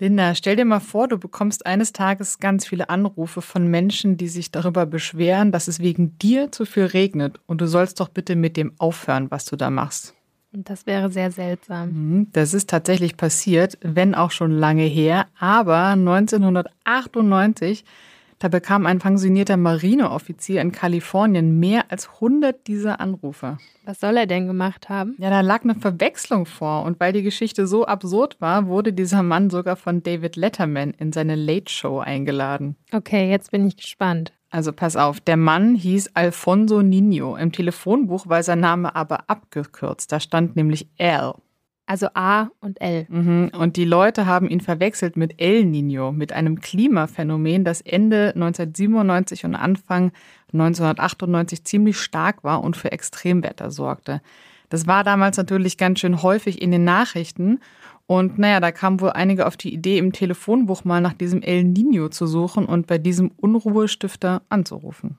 Linda, stell dir mal vor, du bekommst eines Tages ganz viele Anrufe von Menschen, die sich darüber beschweren, dass es wegen dir zu viel regnet und du sollst doch bitte mit dem aufhören, was du da machst. Das wäre sehr seltsam. Mhm, das ist tatsächlich passiert, wenn auch schon lange her, aber 1998 da bekam ein pensionierter Marineoffizier in Kalifornien mehr als 100 dieser Anrufe. Was soll er denn gemacht haben? Ja, da lag eine Verwechslung vor. Und weil die Geschichte so absurd war, wurde dieser Mann sogar von David Letterman in seine Late Show eingeladen. Okay, jetzt bin ich gespannt. Also pass auf, der Mann hieß Alfonso Nino. Im Telefonbuch war sein Name aber abgekürzt. Da stand nämlich Al. Also A und L. Mhm. Und die Leute haben ihn verwechselt mit El Nino, mit einem Klimaphänomen, das Ende 1997 und Anfang 1998 ziemlich stark war und für Extremwetter sorgte. Das war damals natürlich ganz schön häufig in den Nachrichten. Und naja, da kamen wohl einige auf die Idee, im Telefonbuch mal nach diesem El Nino zu suchen und bei diesem Unruhestifter anzurufen.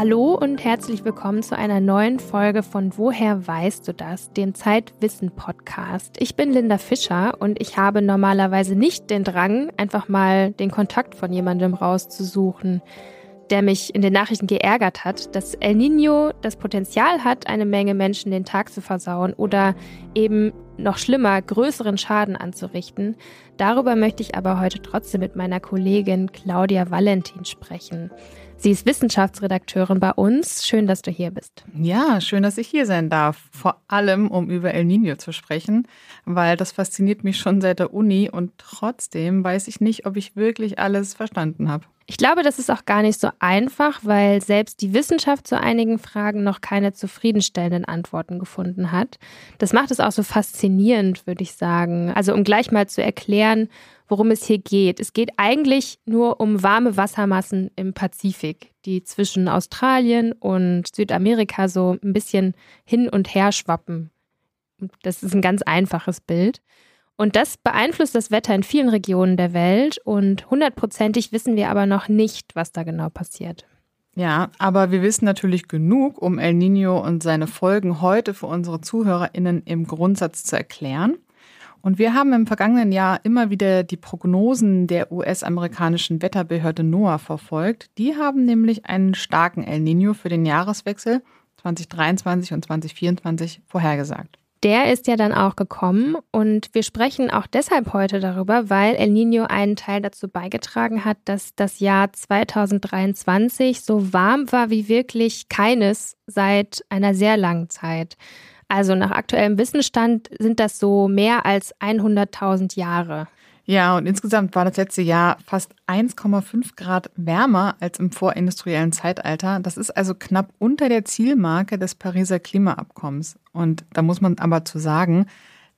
Hallo und herzlich willkommen zu einer neuen Folge von Woher weißt du das, dem Zeitwissen Podcast. Ich bin Linda Fischer und ich habe normalerweise nicht den Drang, einfach mal den Kontakt von jemandem rauszusuchen, der mich in den Nachrichten geärgert hat, dass El Nino das Potenzial hat, eine Menge Menschen den Tag zu versauen oder eben noch schlimmer, größeren Schaden anzurichten. Darüber möchte ich aber heute trotzdem mit meiner Kollegin Claudia Valentin sprechen. Sie ist Wissenschaftsredakteurin bei uns. Schön, dass du hier bist. Ja, schön, dass ich hier sein darf. Vor allem, um über El Nino zu sprechen, weil das fasziniert mich schon seit der Uni und trotzdem weiß ich nicht, ob ich wirklich alles verstanden habe. Ich glaube, das ist auch gar nicht so einfach, weil selbst die Wissenschaft zu einigen Fragen noch keine zufriedenstellenden Antworten gefunden hat. Das macht es auch so faszinierend, würde ich sagen. Also um gleich mal zu erklären, worum es hier geht. Es geht eigentlich nur um warme Wassermassen im Pazifik, die zwischen Australien und Südamerika so ein bisschen hin und her schwappen. Das ist ein ganz einfaches Bild. Und das beeinflusst das Wetter in vielen Regionen der Welt und hundertprozentig wissen wir aber noch nicht, was da genau passiert. Ja, aber wir wissen natürlich genug, um El Nino und seine Folgen heute für unsere ZuhörerInnen im Grundsatz zu erklären. Und wir haben im vergangenen Jahr immer wieder die Prognosen der US-amerikanischen Wetterbehörde NOAA verfolgt. Die haben nämlich einen starken El Nino für den Jahreswechsel 2023 und 2024 vorhergesagt. Der ist ja dann auch gekommen und wir sprechen auch deshalb heute darüber, weil El Nino einen Teil dazu beigetragen hat, dass das Jahr 2023 so warm war wie wirklich keines seit einer sehr langen Zeit. Also nach aktuellem Wissensstand sind das so mehr als 100.000 Jahre. Ja, und insgesamt war das letzte Jahr fast 1,5 Grad wärmer als im vorindustriellen Zeitalter. Das ist also knapp unter der Zielmarke des Pariser Klimaabkommens. Und da muss man aber zu sagen,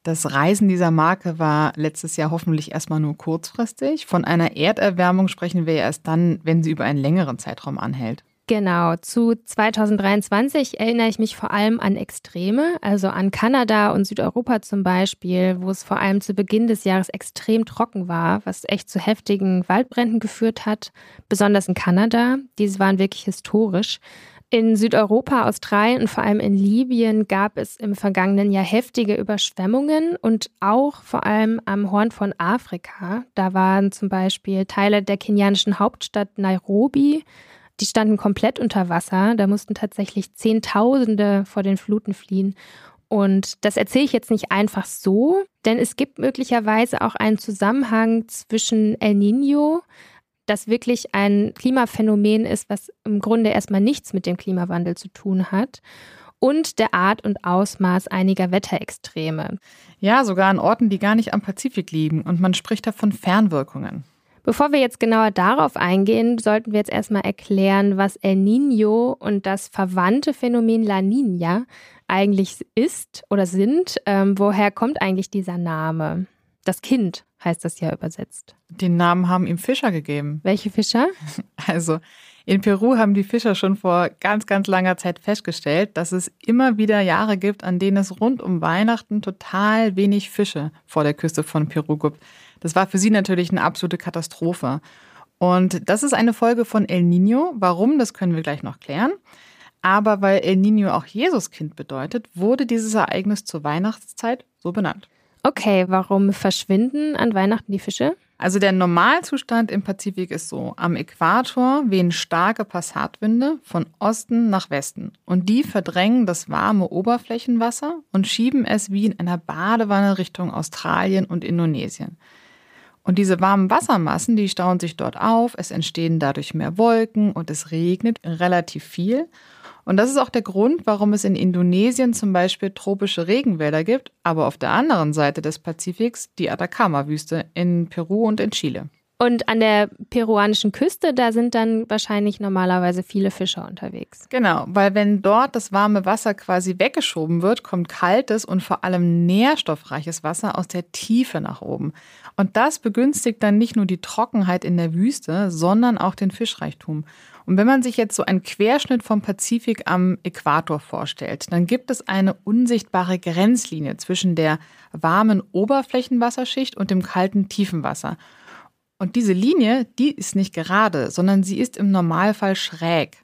das Reisen dieser Marke war letztes Jahr hoffentlich erstmal nur kurzfristig. Von einer Erderwärmung sprechen wir erst dann, wenn sie über einen längeren Zeitraum anhält. Genau, zu 2023 erinnere ich mich vor allem an Extreme, also an Kanada und Südeuropa zum Beispiel, wo es vor allem zu Beginn des Jahres extrem trocken war, was echt zu heftigen Waldbränden geführt hat, besonders in Kanada. Diese waren wirklich historisch. In Südeuropa, Australien und vor allem in Libyen gab es im vergangenen Jahr heftige Überschwemmungen und auch vor allem am Horn von Afrika. Da waren zum Beispiel Teile der kenianischen Hauptstadt Nairobi die standen komplett unter Wasser. Da mussten tatsächlich Zehntausende vor den Fluten fliehen. Und das erzähle ich jetzt nicht einfach so, denn es gibt möglicherweise auch einen Zusammenhang zwischen El Nino, das wirklich ein Klimaphänomen ist, was im Grunde erstmal nichts mit dem Klimawandel zu tun hat, und der Art und Ausmaß einiger Wetterextreme. Ja, sogar an Orten, die gar nicht am Pazifik liegen. Und man spricht da von Fernwirkungen. Bevor wir jetzt genauer darauf eingehen, sollten wir jetzt erstmal erklären, was El Niño und das verwandte Phänomen La Niña eigentlich ist oder sind. Ähm, woher kommt eigentlich dieser Name? Das Kind heißt das ja übersetzt. Den Namen haben ihm Fischer gegeben. Welche Fischer? Also in Peru haben die Fischer schon vor ganz, ganz langer Zeit festgestellt, dass es immer wieder Jahre gibt, an denen es rund um Weihnachten total wenig Fische vor der Küste von Peru gibt. Das war für sie natürlich eine absolute Katastrophe. Und das ist eine Folge von El Nino. Warum, das können wir gleich noch klären. Aber weil El Nino auch Jesuskind bedeutet, wurde dieses Ereignis zur Weihnachtszeit so benannt. Okay, warum verschwinden an Weihnachten die Fische? Also der Normalzustand im Pazifik ist so, am Äquator wehen starke Passatwinde von Osten nach Westen und die verdrängen das warme Oberflächenwasser und schieben es wie in einer Badewanne Richtung Australien und Indonesien. Und diese warmen Wassermassen, die stauen sich dort auf, es entstehen dadurch mehr Wolken und es regnet relativ viel. Und das ist auch der Grund, warum es in Indonesien zum Beispiel tropische Regenwälder gibt, aber auf der anderen Seite des Pazifiks die Atacama-Wüste in Peru und in Chile. Und an der peruanischen Küste, da sind dann wahrscheinlich normalerweise viele Fischer unterwegs. Genau, weil wenn dort das warme Wasser quasi weggeschoben wird, kommt kaltes und vor allem nährstoffreiches Wasser aus der Tiefe nach oben. Und das begünstigt dann nicht nur die Trockenheit in der Wüste, sondern auch den Fischreichtum. Und wenn man sich jetzt so einen Querschnitt vom Pazifik am Äquator vorstellt, dann gibt es eine unsichtbare Grenzlinie zwischen der warmen Oberflächenwasserschicht und dem kalten Tiefenwasser. Und diese Linie, die ist nicht gerade, sondern sie ist im Normalfall schräg.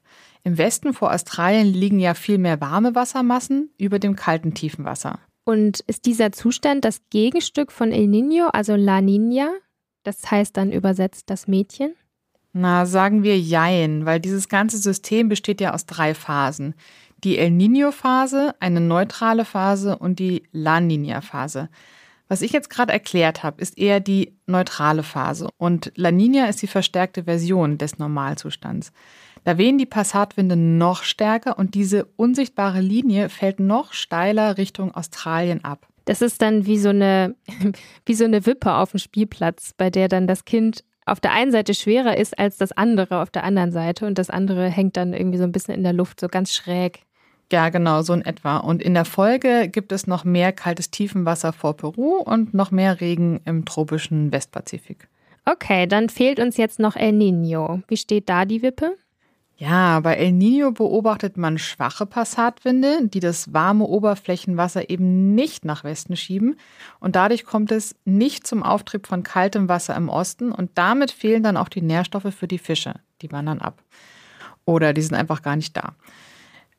Im Westen vor Australien liegen ja viel mehr warme Wassermassen über dem kalten Tiefenwasser. Und ist dieser Zustand das Gegenstück von El Niño, also La Niña? Das heißt dann übersetzt das Mädchen? Na, sagen wir Jein, weil dieses ganze System besteht ja aus drei Phasen. Die El Niño-Phase, eine neutrale Phase und die La Niña-Phase. Was ich jetzt gerade erklärt habe, ist eher die neutrale Phase und La Nina ist die verstärkte Version des Normalzustands. Da wehen die Passatwinde noch stärker und diese unsichtbare Linie fällt noch steiler Richtung Australien ab. Das ist dann wie so eine, wie so eine Wippe auf dem Spielplatz, bei der dann das Kind auf der einen Seite schwerer ist als das andere auf der anderen Seite und das andere hängt dann irgendwie so ein bisschen in der Luft, so ganz schräg. Ja, genau, so in etwa. Und in der Folge gibt es noch mehr kaltes Tiefenwasser vor Peru und noch mehr Regen im tropischen Westpazifik. Okay, dann fehlt uns jetzt noch El Nino. Wie steht da die Wippe? Ja, bei El Nino beobachtet man schwache Passatwinde, die das warme Oberflächenwasser eben nicht nach Westen schieben. Und dadurch kommt es nicht zum Auftrieb von kaltem Wasser im Osten und damit fehlen dann auch die Nährstoffe für die Fische. Die wandern ab. Oder die sind einfach gar nicht da.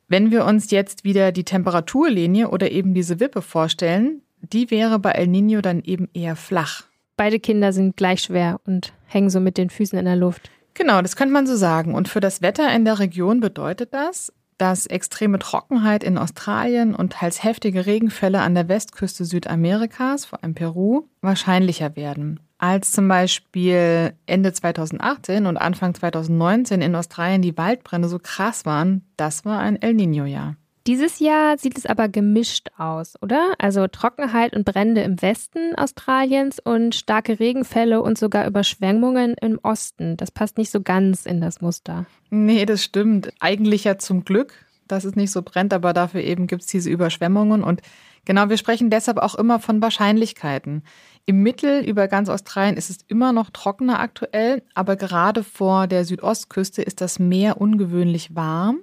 Wenn wir uns jetzt wieder die Temperaturlinie oder eben diese Wippe vorstellen, die wäre bei El Nino dann eben eher flach. Beide Kinder sind gleich schwer und hängen so mit den Füßen in der Luft. Genau, das könnte man so sagen. Und für das Wetter in der Region bedeutet das, dass extreme Trockenheit in Australien und teils heftige Regenfälle an der Westküste Südamerikas, vor allem Peru, wahrscheinlicher werden. Als zum Beispiel Ende 2018 und Anfang 2019 in Australien die Waldbrände so krass waren, das war ein El Nino-Jahr. Dieses Jahr sieht es aber gemischt aus, oder? Also Trockenheit und Brände im Westen Australiens und starke Regenfälle und sogar Überschwemmungen im Osten. Das passt nicht so ganz in das Muster. Nee, das stimmt. Eigentlich ja zum Glück, dass es nicht so brennt, aber dafür eben gibt es diese Überschwemmungen. Und genau, wir sprechen deshalb auch immer von Wahrscheinlichkeiten. Im Mittel über ganz Australien ist es immer noch trockener aktuell, aber gerade vor der Südostküste ist das Meer ungewöhnlich warm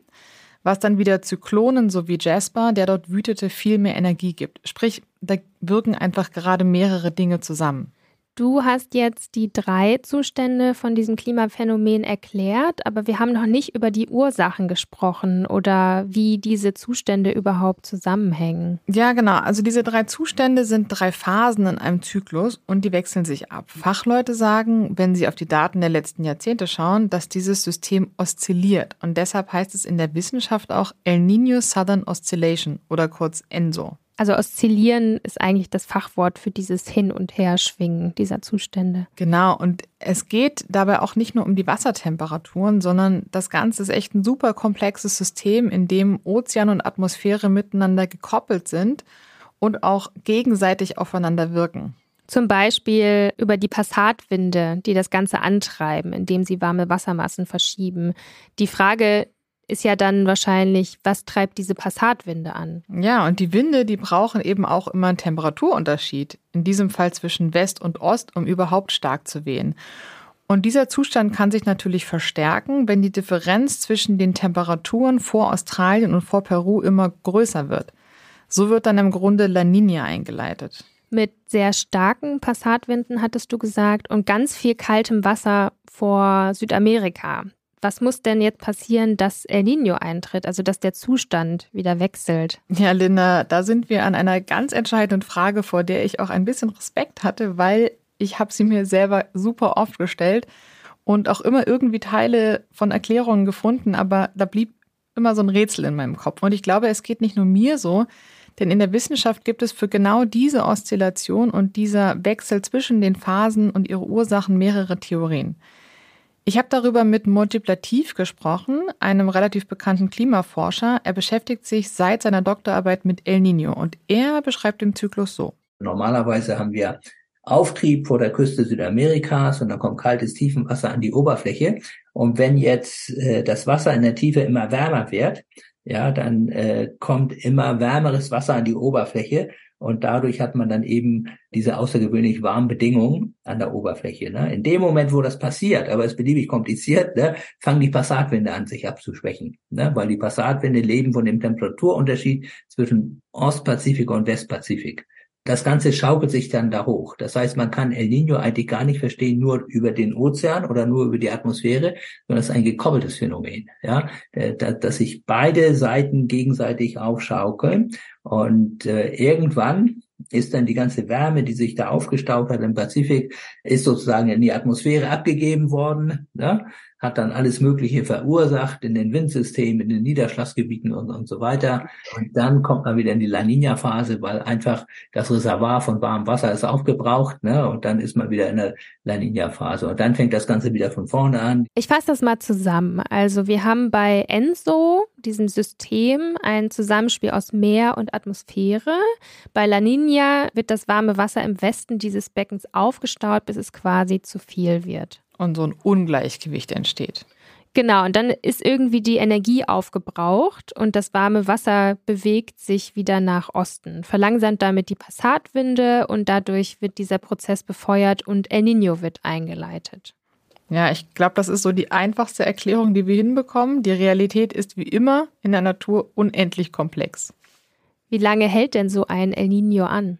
was dann wieder Zyklonen so wie Jasper, der dort wütete, viel mehr Energie gibt. Sprich, da wirken einfach gerade mehrere Dinge zusammen. Du hast jetzt die drei Zustände von diesem Klimaphänomen erklärt, aber wir haben noch nicht über die Ursachen gesprochen oder wie diese Zustände überhaupt zusammenhängen. Ja, genau. Also diese drei Zustände sind drei Phasen in einem Zyklus und die wechseln sich ab. Fachleute sagen, wenn sie auf die Daten der letzten Jahrzehnte schauen, dass dieses System oszilliert und deshalb heißt es in der Wissenschaft auch El Niño Southern Oscillation oder kurz ENSO. Also oszillieren ist eigentlich das Fachwort für dieses Hin- und Herschwingen dieser Zustände. Genau, und es geht dabei auch nicht nur um die Wassertemperaturen, sondern das Ganze ist echt ein super komplexes System, in dem Ozean und Atmosphäre miteinander gekoppelt sind und auch gegenseitig aufeinander wirken. Zum Beispiel über die Passatwinde, die das Ganze antreiben, indem sie warme Wassermassen verschieben. Die Frage, ist ja dann wahrscheinlich, was treibt diese Passatwinde an? Ja, und die Winde, die brauchen eben auch immer einen Temperaturunterschied, in diesem Fall zwischen West und Ost, um überhaupt stark zu wehen. Und dieser Zustand kann sich natürlich verstärken, wenn die Differenz zwischen den Temperaturen vor Australien und vor Peru immer größer wird. So wird dann im Grunde La Nina eingeleitet. Mit sehr starken Passatwinden hattest du gesagt und ganz viel kaltem Wasser vor Südamerika. Was muss denn jetzt passieren, dass El Nino eintritt, also dass der Zustand wieder wechselt? Ja, Linda, da sind wir an einer ganz entscheidenden Frage, vor der ich auch ein bisschen Respekt hatte, weil ich habe sie mir selber super oft gestellt und auch immer irgendwie Teile von Erklärungen gefunden, aber da blieb immer so ein Rätsel in meinem Kopf. Und ich glaube, es geht nicht nur mir so, denn in der Wissenschaft gibt es für genau diese Oszillation und dieser Wechsel zwischen den Phasen und ihre Ursachen mehrere Theorien. Ich habe darüber mit Multiplativ gesprochen, einem relativ bekannten Klimaforscher. Er beschäftigt sich seit seiner Doktorarbeit mit El Nino und er beschreibt den Zyklus so. Normalerweise haben wir Auftrieb vor der Küste Südamerikas und dann kommt kaltes Tiefenwasser an die Oberfläche. Und wenn jetzt äh, das Wasser in der Tiefe immer wärmer wird, ja, dann äh, kommt immer wärmeres Wasser an die Oberfläche und dadurch hat man dann eben diese außergewöhnlich warmen Bedingungen an der Oberfläche. Ne? In dem Moment, wo das passiert, aber es ist beliebig kompliziert, ne, fangen die Passatwinde an, sich abzuschwächen. Ne? Weil die Passatwinde leben von dem Temperaturunterschied zwischen Ostpazifik und Westpazifik das Ganze schaukelt sich dann da hoch. Das heißt, man kann El Nino eigentlich gar nicht verstehen nur über den Ozean oder nur über die Atmosphäre, sondern es ist ein gekoppeltes Phänomen, ja, dass sich beide Seiten gegenseitig aufschaukeln und äh, irgendwann ist dann die ganze Wärme, die sich da aufgestaut hat im Pazifik, ist sozusagen in die Atmosphäre abgegeben worden. Ne? Hat dann alles Mögliche verursacht in den Windsystemen, in den Niederschlagsgebieten und, und so weiter. Und dann kommt man wieder in die La Nina-Phase, weil einfach das Reservoir von warmem Wasser ist aufgebraucht, ne? Und dann ist man wieder in der La Nina-Phase. Und dann fängt das Ganze wieder von vorne an. Ich fasse das mal zusammen. Also wir haben bei ENSO, diesem System, ein Zusammenspiel aus Meer und Atmosphäre. Bei La Nina wird das warme Wasser im Westen dieses Beckens aufgestaut, bis es quasi zu viel wird und so ein Ungleichgewicht entsteht. Genau, und dann ist irgendwie die Energie aufgebraucht und das warme Wasser bewegt sich wieder nach Osten, verlangsamt damit die Passatwinde und dadurch wird dieser Prozess befeuert und El Nino wird eingeleitet. Ja, ich glaube, das ist so die einfachste Erklärung, die wir hinbekommen. Die Realität ist wie immer in der Natur unendlich komplex. Wie lange hält denn so ein El Nino an?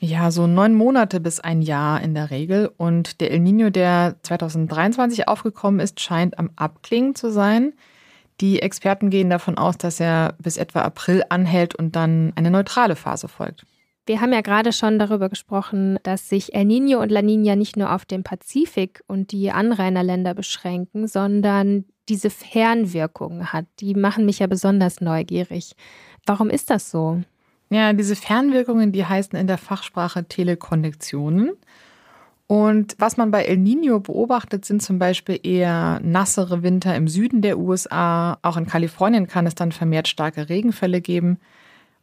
Ja, so neun Monate bis ein Jahr in der Regel. Und der El Nino, der 2023 aufgekommen ist, scheint am Abklingen zu sein. Die Experten gehen davon aus, dass er bis etwa April anhält und dann eine neutrale Phase folgt. Wir haben ja gerade schon darüber gesprochen, dass sich El Nino und La Nina nicht nur auf den Pazifik und die Anrainerländer beschränken, sondern diese Fernwirkungen hat. Die machen mich ja besonders neugierig. Warum ist das so? Ja, diese Fernwirkungen, die heißen in der Fachsprache Telekonnektionen. Und was man bei El Nino beobachtet, sind zum Beispiel eher nassere Winter im Süden der USA. Auch in Kalifornien kann es dann vermehrt starke Regenfälle geben.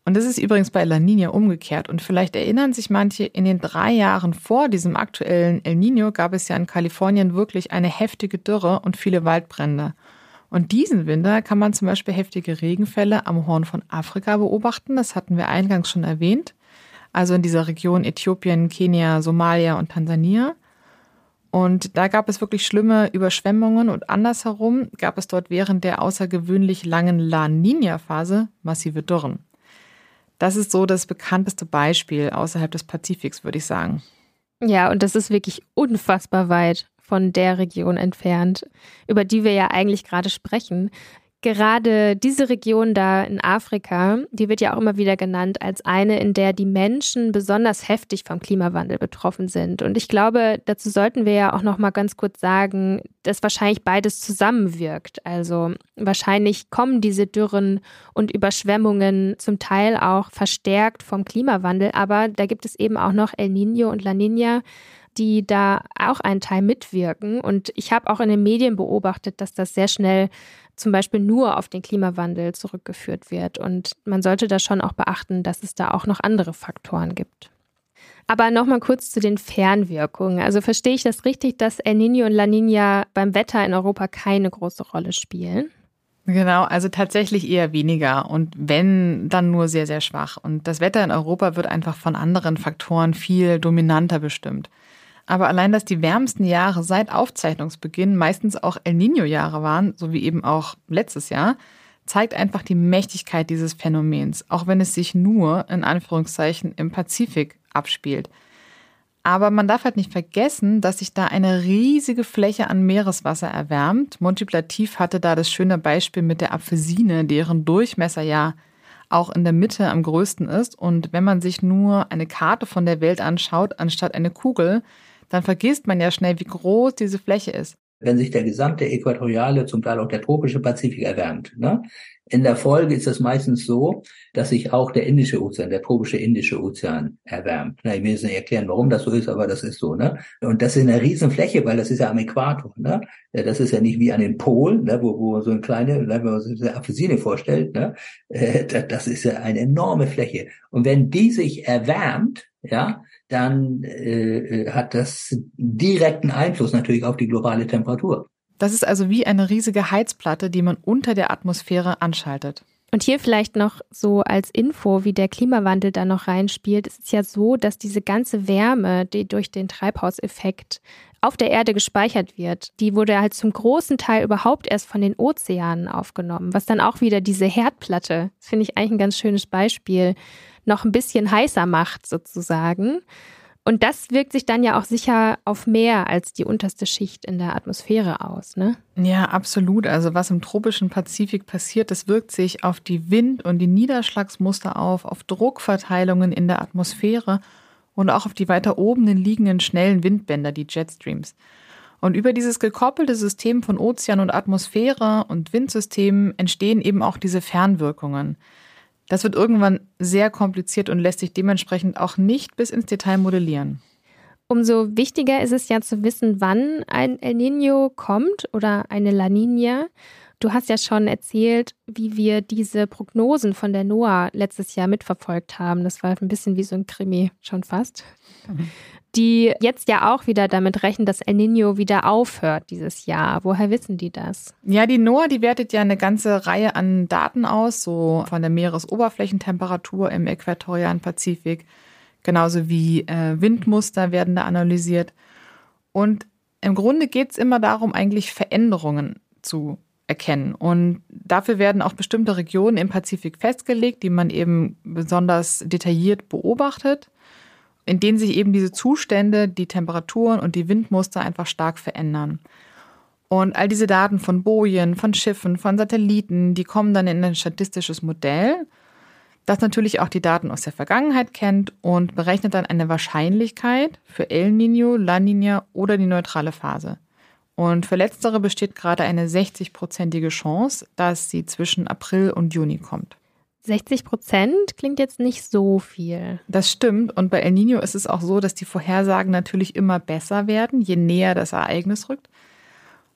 Und das ist übrigens bei La Nina umgekehrt. Und vielleicht erinnern sich manche, in den drei Jahren vor diesem aktuellen El Nino gab es ja in Kalifornien wirklich eine heftige Dürre und viele Waldbrände. Und diesen Winter kann man zum Beispiel heftige Regenfälle am Horn von Afrika beobachten. Das hatten wir eingangs schon erwähnt. Also in dieser Region Äthiopien, Kenia, Somalia und Tansania. Und da gab es wirklich schlimme Überschwemmungen und andersherum gab es dort während der außergewöhnlich langen La Nina-Phase massive Dürren. Das ist so das bekannteste Beispiel außerhalb des Pazifiks, würde ich sagen. Ja, und das ist wirklich unfassbar weit von der Region entfernt, über die wir ja eigentlich gerade sprechen. Gerade diese Region da in Afrika, die wird ja auch immer wieder genannt als eine, in der die Menschen besonders heftig vom Klimawandel betroffen sind. Und ich glaube, dazu sollten wir ja auch noch mal ganz kurz sagen, dass wahrscheinlich beides zusammenwirkt. Also wahrscheinlich kommen diese Dürren und Überschwemmungen zum Teil auch verstärkt vom Klimawandel, aber da gibt es eben auch noch El Niño und La Niña die da auch einen Teil mitwirken. Und ich habe auch in den Medien beobachtet, dass das sehr schnell zum Beispiel nur auf den Klimawandel zurückgeführt wird. Und man sollte da schon auch beachten, dass es da auch noch andere Faktoren gibt. Aber nochmal kurz zu den Fernwirkungen. Also verstehe ich das richtig, dass El Niño und La Niña beim Wetter in Europa keine große Rolle spielen? Genau, also tatsächlich eher weniger und wenn, dann nur sehr, sehr schwach. Und das Wetter in Europa wird einfach von anderen Faktoren viel dominanter bestimmt. Aber allein, dass die wärmsten Jahre seit Aufzeichnungsbeginn meistens auch El Nino-Jahre waren, so wie eben auch letztes Jahr, zeigt einfach die Mächtigkeit dieses Phänomens, auch wenn es sich nur in Anführungszeichen im Pazifik abspielt. Aber man darf halt nicht vergessen, dass sich da eine riesige Fläche an Meereswasser erwärmt. Multiplativ hatte da das schöne Beispiel mit der Apfelsine, deren Durchmesser ja auch in der Mitte am größten ist. Und wenn man sich nur eine Karte von der Welt anschaut, anstatt eine Kugel, dann vergisst man ja schnell, wie groß diese Fläche ist wenn sich der gesamte äquatoriale, zum Teil auch der tropische Pazifik erwärmt. Ne? In der Folge ist es meistens so, dass sich auch der Indische Ozean, der tropische Indische Ozean erwärmt. Na, ich will jetzt nicht erklären, warum das so ist, aber das ist so. Ne? Und das ist eine Riesenfläche, weil das ist ja am Äquator. Ne? Das ist ja nicht wie an den Polen, ne? wo, wo so eine kleine, wenn man sich eine Apfelsine vorstellt, ne? Äh, das ist ja eine enorme Fläche. Und wenn die sich erwärmt, ja, dann äh, hat das direkten Einfluss natürlich auf die globale Temperatur. Das ist also wie eine riesige Heizplatte, die man unter der Atmosphäre anschaltet. Und hier vielleicht noch so als Info, wie der Klimawandel da noch reinspielt. Es ist ja so, dass diese ganze Wärme, die durch den Treibhauseffekt auf der Erde gespeichert wird, die wurde halt zum großen Teil überhaupt erst von den Ozeanen aufgenommen, was dann auch wieder diese Herdplatte, das finde ich eigentlich ein ganz schönes Beispiel, noch ein bisschen heißer macht sozusagen. Und das wirkt sich dann ja auch sicher auf mehr als die unterste Schicht in der Atmosphäre aus, ne? Ja, absolut. Also was im tropischen Pazifik passiert, das wirkt sich auf die Wind- und die Niederschlagsmuster auf, auf Druckverteilungen in der Atmosphäre und auch auf die weiter oben liegenden schnellen Windbänder, die Jetstreams. Und über dieses gekoppelte System von Ozean und Atmosphäre und Windsystemen entstehen eben auch diese Fernwirkungen. Das wird irgendwann sehr kompliziert und lässt sich dementsprechend auch nicht bis ins Detail modellieren. Umso wichtiger ist es ja zu wissen, wann ein El Nino kommt oder eine La Nina. Du hast ja schon erzählt, wie wir diese Prognosen von der NOAA letztes Jahr mitverfolgt haben. Das war ein bisschen wie so ein Krimi, schon fast. Die jetzt ja auch wieder damit rechnen, dass El Nino wieder aufhört dieses Jahr. Woher wissen die das? Ja, die NOAA, die wertet ja eine ganze Reihe an Daten aus, so von der Meeresoberflächentemperatur im äquatorialen Pazifik, genauso wie äh, Windmuster werden da analysiert. Und im Grunde geht es immer darum, eigentlich Veränderungen zu erkennen. Und dafür werden auch bestimmte Regionen im Pazifik festgelegt, die man eben besonders detailliert beobachtet in denen sich eben diese Zustände, die Temperaturen und die Windmuster einfach stark verändern. Und all diese Daten von Bojen, von Schiffen, von Satelliten, die kommen dann in ein statistisches Modell, das natürlich auch die Daten aus der Vergangenheit kennt und berechnet dann eine Wahrscheinlichkeit für El Nino, La Nina oder die neutrale Phase. Und für letztere besteht gerade eine 60-prozentige Chance, dass sie zwischen April und Juni kommt. 60 Prozent klingt jetzt nicht so viel. Das stimmt. Und bei El Nino ist es auch so, dass die Vorhersagen natürlich immer besser werden, je näher das Ereignis rückt.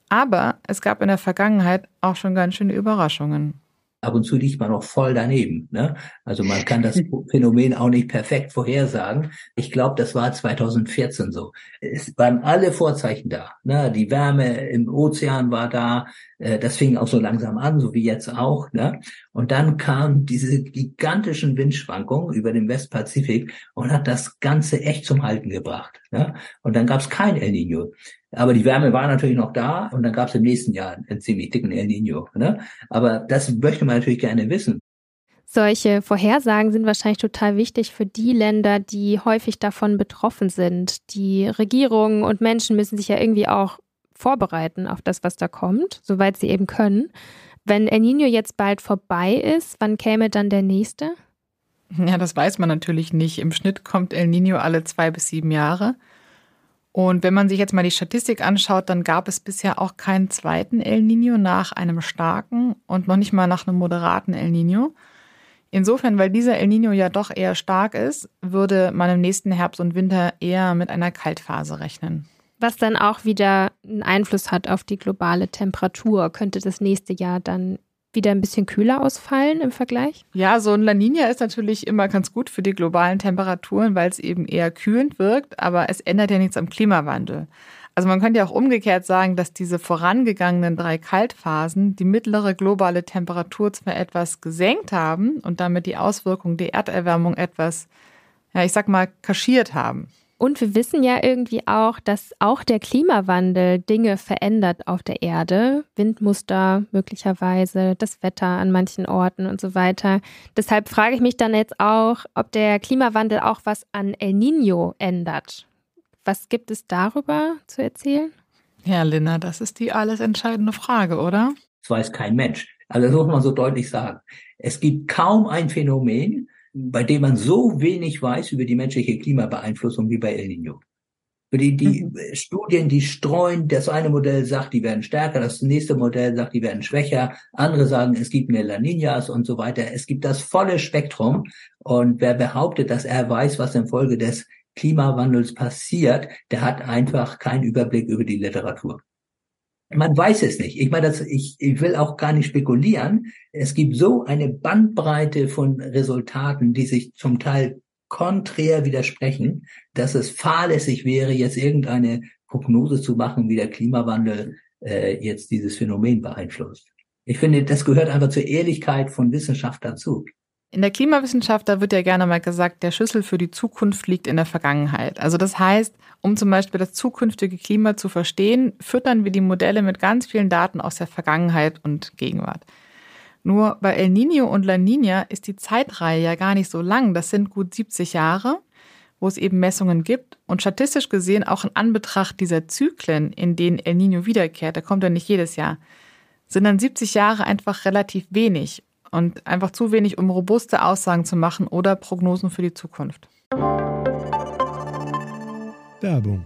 Aber es gab in der Vergangenheit auch schon ganz schöne Überraschungen ab und zu liegt man auch voll daneben. Ne? Also man kann das Phänomen auch nicht perfekt vorhersagen. Ich glaube, das war 2014 so. Es waren alle Vorzeichen da. Ne? Die Wärme im Ozean war da. Äh, das fing auch so langsam an, so wie jetzt auch. Ne? Und dann kamen diese gigantischen Windschwankungen über den Westpazifik und hat das Ganze echt zum Halten gebracht. Ne? Und dann gab es kein El Nino. Aber die Wärme war natürlich noch da und dann gab es im nächsten Jahr einen ziemlich dicken El Nino. Ne? Aber das möchte man natürlich gerne wissen. Solche Vorhersagen sind wahrscheinlich total wichtig für die Länder, die häufig davon betroffen sind. Die Regierungen und Menschen müssen sich ja irgendwie auch vorbereiten auf das, was da kommt, soweit sie eben können. Wenn El Nino jetzt bald vorbei ist, wann käme dann der nächste? Ja, das weiß man natürlich nicht. Im Schnitt kommt El Nino alle zwei bis sieben Jahre. Und wenn man sich jetzt mal die Statistik anschaut, dann gab es bisher auch keinen zweiten El Nino nach einem starken und noch nicht mal nach einem moderaten El Nino. Insofern, weil dieser El Nino ja doch eher stark ist, würde man im nächsten Herbst und Winter eher mit einer Kaltphase rechnen. Was dann auch wieder einen Einfluss hat auf die globale Temperatur. Könnte das nächste Jahr dann wieder ein bisschen kühler ausfallen im Vergleich? Ja, so ein La Nina ist natürlich immer ganz gut für die globalen Temperaturen, weil es eben eher kühlend wirkt, aber es ändert ja nichts am Klimawandel. Also man könnte ja auch umgekehrt sagen, dass diese vorangegangenen drei Kaltphasen die mittlere globale Temperatur zwar etwas gesenkt haben und damit die Auswirkungen der Erderwärmung etwas, ja, ich sag mal, kaschiert haben. Und wir wissen ja irgendwie auch, dass auch der Klimawandel Dinge verändert auf der Erde. Windmuster möglicherweise, das Wetter an manchen Orten und so weiter. Deshalb frage ich mich dann jetzt auch, ob der Klimawandel auch was an El Nino ändert. Was gibt es darüber zu erzählen? Ja, Linda, das ist die alles entscheidende Frage, oder? Das weiß kein Mensch. Also das muss man so deutlich sagen. Es gibt kaum ein Phänomen, bei dem man so wenig weiß über die menschliche Klimabeeinflussung wie bei El Nino. Die, die mhm. Studien, die streuen, das eine Modell sagt, die werden stärker, das nächste Modell sagt, die werden schwächer, andere sagen, es gibt mehr La Niñas und so weiter. Es gibt das volle Spektrum. Und wer behauptet, dass er weiß, was infolge des Klimawandels passiert, der hat einfach keinen Überblick über die Literatur. Man weiß es nicht. Ich meine, das, ich, ich will auch gar nicht spekulieren. Es gibt so eine Bandbreite von Resultaten, die sich zum Teil konträr widersprechen, dass es fahrlässig wäre, jetzt irgendeine Prognose zu machen, wie der Klimawandel äh, jetzt dieses Phänomen beeinflusst. Ich finde, das gehört einfach zur Ehrlichkeit von Wissenschaft dazu. In der Klimawissenschaft, da wird ja gerne mal gesagt, der Schlüssel für die Zukunft liegt in der Vergangenheit. Also das heißt, um zum Beispiel das zukünftige Klima zu verstehen, füttern wir die Modelle mit ganz vielen Daten aus der Vergangenheit und Gegenwart. Nur bei El Nino und La Nina ist die Zeitreihe ja gar nicht so lang. Das sind gut 70 Jahre, wo es eben Messungen gibt. Und statistisch gesehen auch in Anbetracht dieser Zyklen, in denen El Nino wiederkehrt, da kommt er nicht jedes Jahr, sind dann 70 Jahre einfach relativ wenig und einfach zu wenig, um robuste Aussagen zu machen oder Prognosen für die Zukunft. Werbung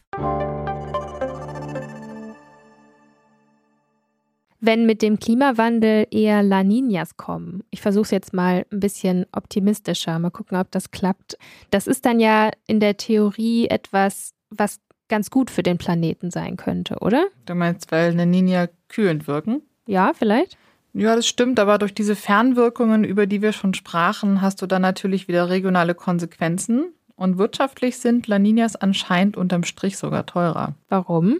Wenn mit dem Klimawandel eher La Niñas kommen, ich versuche es jetzt mal ein bisschen optimistischer, mal gucken, ob das klappt. Das ist dann ja in der Theorie etwas, was ganz gut für den Planeten sein könnte, oder? Du meinst, weil La Niña kühlend wirken? Ja, vielleicht. Ja, das stimmt, aber durch diese Fernwirkungen, über die wir schon sprachen, hast du dann natürlich wieder regionale Konsequenzen. Und wirtschaftlich sind La Niñas anscheinend unterm Strich sogar teurer. Warum?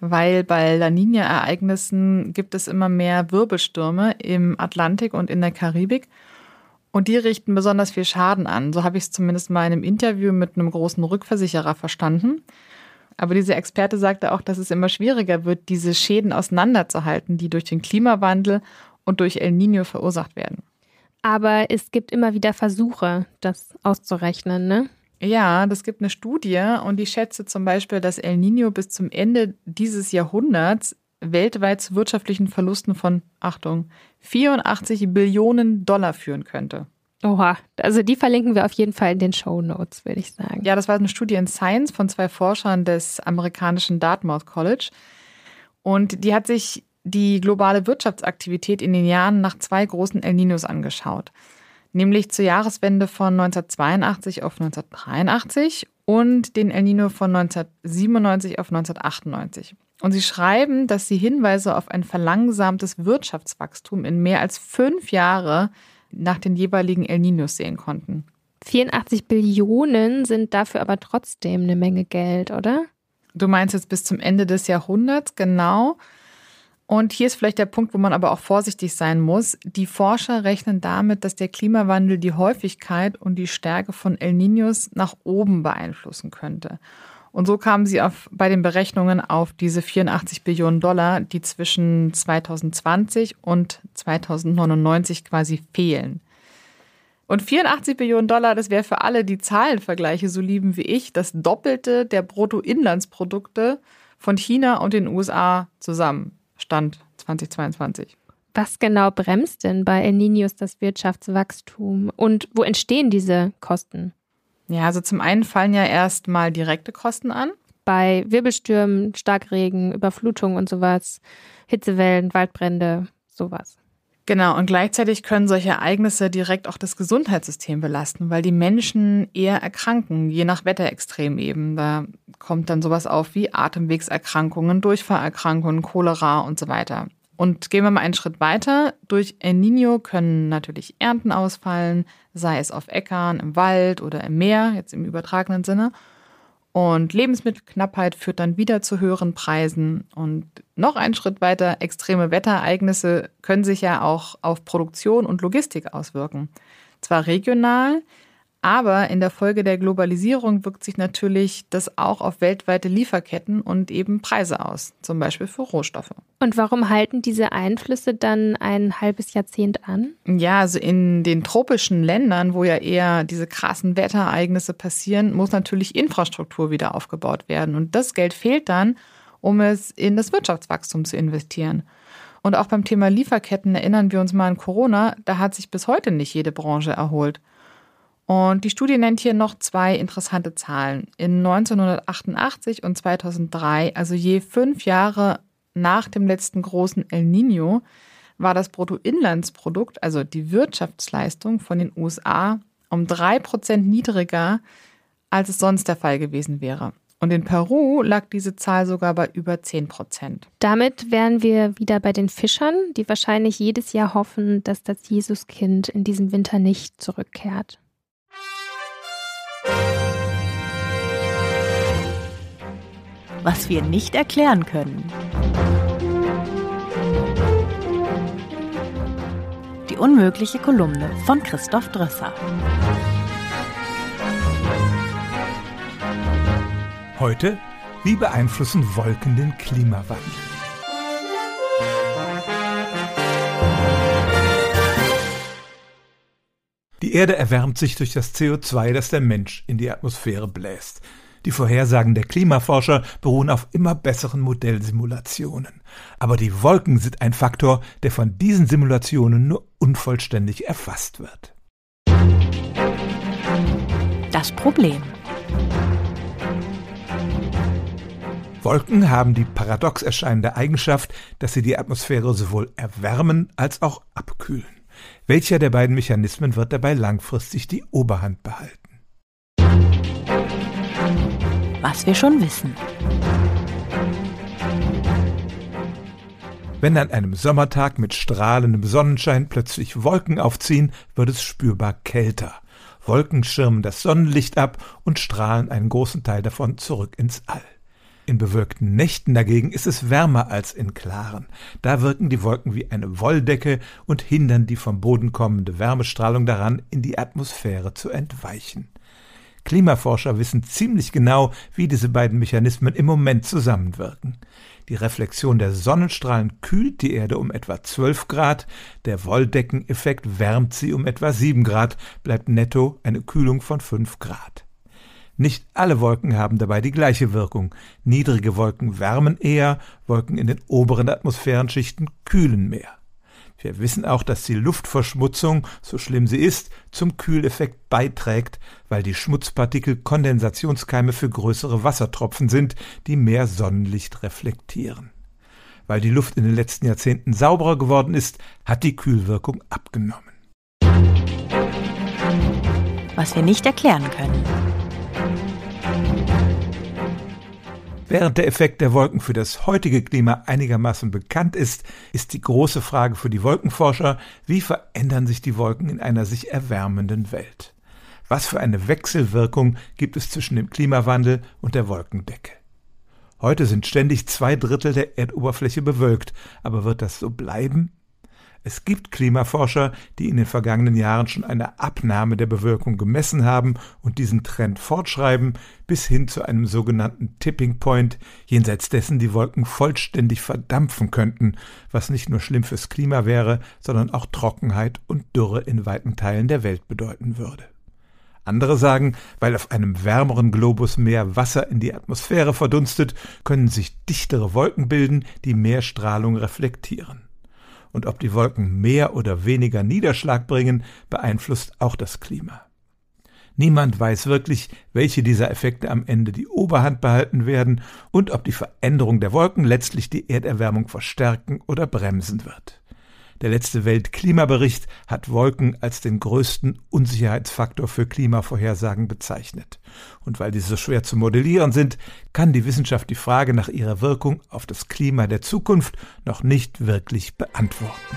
Weil bei La Niña-Ereignissen gibt es immer mehr Wirbelstürme im Atlantik und in der Karibik. Und die richten besonders viel Schaden an. So habe ich es zumindest mal in einem Interview mit einem großen Rückversicherer verstanden. Aber dieser Experte sagte auch, dass es immer schwieriger wird, diese Schäden auseinanderzuhalten, die durch den Klimawandel und durch El Niño verursacht werden. Aber es gibt immer wieder Versuche, das auszurechnen, ne? Ja, das gibt eine Studie und die schätze zum Beispiel, dass El Nino bis zum Ende dieses Jahrhunderts weltweit zu wirtschaftlichen Verlusten von, Achtung, 84 Billionen Dollar führen könnte. Oha, also die verlinken wir auf jeden Fall in den Show Notes, würde ich sagen. Ja, das war eine Studie in Science von zwei Forschern des amerikanischen Dartmouth College. Und die hat sich die globale Wirtschaftsaktivität in den Jahren nach zwei großen El Ninos angeschaut. Nämlich zur Jahreswende von 1982 auf 1983 und den El Nino von 1997 auf 1998. Und sie schreiben, dass sie Hinweise auf ein verlangsamtes Wirtschaftswachstum in mehr als fünf Jahre nach den jeweiligen El Ninos sehen konnten. 84 Billionen sind dafür aber trotzdem eine Menge Geld, oder? Du meinst jetzt bis zum Ende des Jahrhunderts, genau. Und hier ist vielleicht der Punkt, wo man aber auch vorsichtig sein muss. Die Forscher rechnen damit, dass der Klimawandel die Häufigkeit und die Stärke von El Niños nach oben beeinflussen könnte. Und so kamen sie auf, bei den Berechnungen auf diese 84 Billionen Dollar, die zwischen 2020 und 2099 quasi fehlen. Und 84 Billionen Dollar, das wäre für alle, die Zahlenvergleiche so lieben wie ich, das Doppelte der Bruttoinlandsprodukte von China und den USA zusammen. Stand 2022. Was genau bremst denn bei El Niños das Wirtschaftswachstum und wo entstehen diese Kosten? Ja, also zum einen fallen ja erstmal direkte Kosten an. Bei Wirbelstürmen, Starkregen, Überflutung und sowas, Hitzewellen, Waldbrände, sowas. Genau, und gleichzeitig können solche Ereignisse direkt auch das Gesundheitssystem belasten, weil die Menschen eher erkranken, je nach Wetterextrem eben. Da kommt dann sowas auf wie Atemwegserkrankungen, Durchfallerkrankungen, Cholera und so weiter. Und gehen wir mal einen Schritt weiter. Durch El Nino können natürlich Ernten ausfallen, sei es auf Äckern, im Wald oder im Meer, jetzt im übertragenen Sinne. Und Lebensmittelknappheit führt dann wieder zu höheren Preisen. Und noch einen Schritt weiter, extreme Wetterereignisse können sich ja auch auf Produktion und Logistik auswirken. Zwar regional, aber in der Folge der Globalisierung wirkt sich natürlich das auch auf weltweite Lieferketten und eben Preise aus, zum Beispiel für Rohstoffe. Und warum halten diese Einflüsse dann ein halbes Jahrzehnt an? Ja, also in den tropischen Ländern, wo ja eher diese krassen Wetterereignisse passieren, muss natürlich Infrastruktur wieder aufgebaut werden. Und das Geld fehlt dann, um es in das Wirtschaftswachstum zu investieren. Und auch beim Thema Lieferketten erinnern wir uns mal an Corona, da hat sich bis heute nicht jede Branche erholt. Und die Studie nennt hier noch zwei interessante Zahlen. In 1988 und 2003, also je fünf Jahre nach dem letzten großen El Nino, war das Bruttoinlandsprodukt, also die Wirtschaftsleistung von den USA, um drei Prozent niedriger, als es sonst der Fall gewesen wäre. Und in Peru lag diese Zahl sogar bei über 10 Prozent. Damit wären wir wieder bei den Fischern, die wahrscheinlich jedes Jahr hoffen, dass das Jesuskind in diesem Winter nicht zurückkehrt. Was wir nicht erklären können. Die unmögliche Kolumne von Christoph Drösser. Heute, wie beeinflussen Wolken den Klimawandel? Die Erde erwärmt sich durch das CO2, das der Mensch in die Atmosphäre bläst. Die Vorhersagen der Klimaforscher beruhen auf immer besseren Modellsimulationen. Aber die Wolken sind ein Faktor, der von diesen Simulationen nur unvollständig erfasst wird. Das Problem. Wolken haben die paradox erscheinende Eigenschaft, dass sie die Atmosphäre sowohl erwärmen als auch abkühlen. Welcher der beiden Mechanismen wird dabei langfristig die Oberhand behalten? Was wir schon wissen. Wenn an einem Sommertag mit strahlendem Sonnenschein plötzlich Wolken aufziehen, wird es spürbar kälter. Wolken schirmen das Sonnenlicht ab und strahlen einen großen Teil davon zurück ins All. In bewölkten Nächten dagegen ist es wärmer als in klaren. Da wirken die Wolken wie eine Wolldecke und hindern die vom Boden kommende Wärmestrahlung daran, in die Atmosphäre zu entweichen. Klimaforscher wissen ziemlich genau, wie diese beiden Mechanismen im Moment zusammenwirken. Die Reflexion der Sonnenstrahlen kühlt die Erde um etwa 12 Grad, der Wolldeckeneffekt wärmt sie um etwa 7 Grad, bleibt netto eine Kühlung von 5 Grad. Nicht alle Wolken haben dabei die gleiche Wirkung. Niedrige Wolken wärmen eher, Wolken in den oberen Atmosphärenschichten kühlen mehr. Wir wissen auch, dass die Luftverschmutzung, so schlimm sie ist, zum Kühleffekt beiträgt, weil die Schmutzpartikel Kondensationskeime für größere Wassertropfen sind, die mehr Sonnenlicht reflektieren. Weil die Luft in den letzten Jahrzehnten sauberer geworden ist, hat die Kühlwirkung abgenommen. Was wir nicht erklären können. Während der Effekt der Wolken für das heutige Klima einigermaßen bekannt ist, ist die große Frage für die Wolkenforscher, wie verändern sich die Wolken in einer sich erwärmenden Welt? Was für eine Wechselwirkung gibt es zwischen dem Klimawandel und der Wolkendecke? Heute sind ständig zwei Drittel der Erdoberfläche bewölkt, aber wird das so bleiben? Es gibt Klimaforscher, die in den vergangenen Jahren schon eine Abnahme der Bewölkung gemessen haben und diesen Trend fortschreiben, bis hin zu einem sogenannten Tipping Point, jenseits dessen die Wolken vollständig verdampfen könnten, was nicht nur schlimm fürs Klima wäre, sondern auch Trockenheit und Dürre in weiten Teilen der Welt bedeuten würde. Andere sagen, weil auf einem wärmeren Globus mehr Wasser in die Atmosphäre verdunstet, können sich dichtere Wolken bilden, die mehr Strahlung reflektieren und ob die Wolken mehr oder weniger Niederschlag bringen, beeinflusst auch das Klima. Niemand weiß wirklich, welche dieser Effekte am Ende die Oberhand behalten werden und ob die Veränderung der Wolken letztlich die Erderwärmung verstärken oder bremsen wird. Der letzte Weltklimabericht hat Wolken als den größten Unsicherheitsfaktor für Klimavorhersagen bezeichnet. Und weil diese so schwer zu modellieren sind, kann die Wissenschaft die Frage nach ihrer Wirkung auf das Klima der Zukunft noch nicht wirklich beantworten.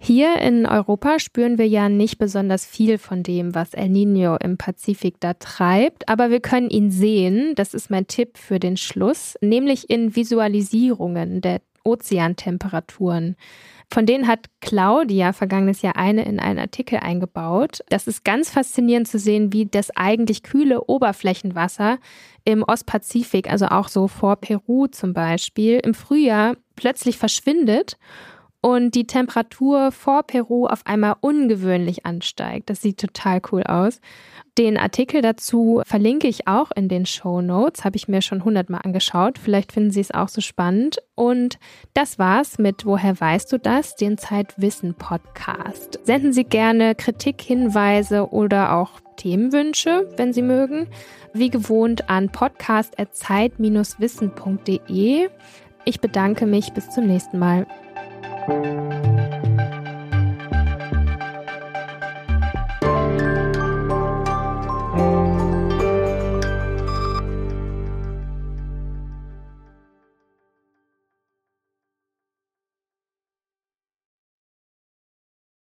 Hier in Europa spüren wir ja nicht besonders viel von dem, was El Nino im Pazifik da treibt, aber wir können ihn sehen, das ist mein Tipp für den Schluss, nämlich in Visualisierungen der Ozeantemperaturen. Von denen hat Claudia vergangenes Jahr eine in einen Artikel eingebaut. Das ist ganz faszinierend zu sehen, wie das eigentlich kühle Oberflächenwasser im Ostpazifik, also auch so vor Peru zum Beispiel, im Frühjahr plötzlich verschwindet und die Temperatur vor Peru auf einmal ungewöhnlich ansteigt. Das sieht total cool aus. Den Artikel dazu verlinke ich auch in den Show Notes, habe ich mir schon hundertmal angeschaut. Vielleicht finden Sie es auch so spannend. Und das war's mit Woher weißt du das? Den Zeitwissen Podcast. Senden Sie gerne Kritik, Hinweise oder auch Themenwünsche, wenn Sie mögen. Wie gewohnt an podcast.zeit-wissen.de. Ich bedanke mich. Bis zum nächsten Mal. Música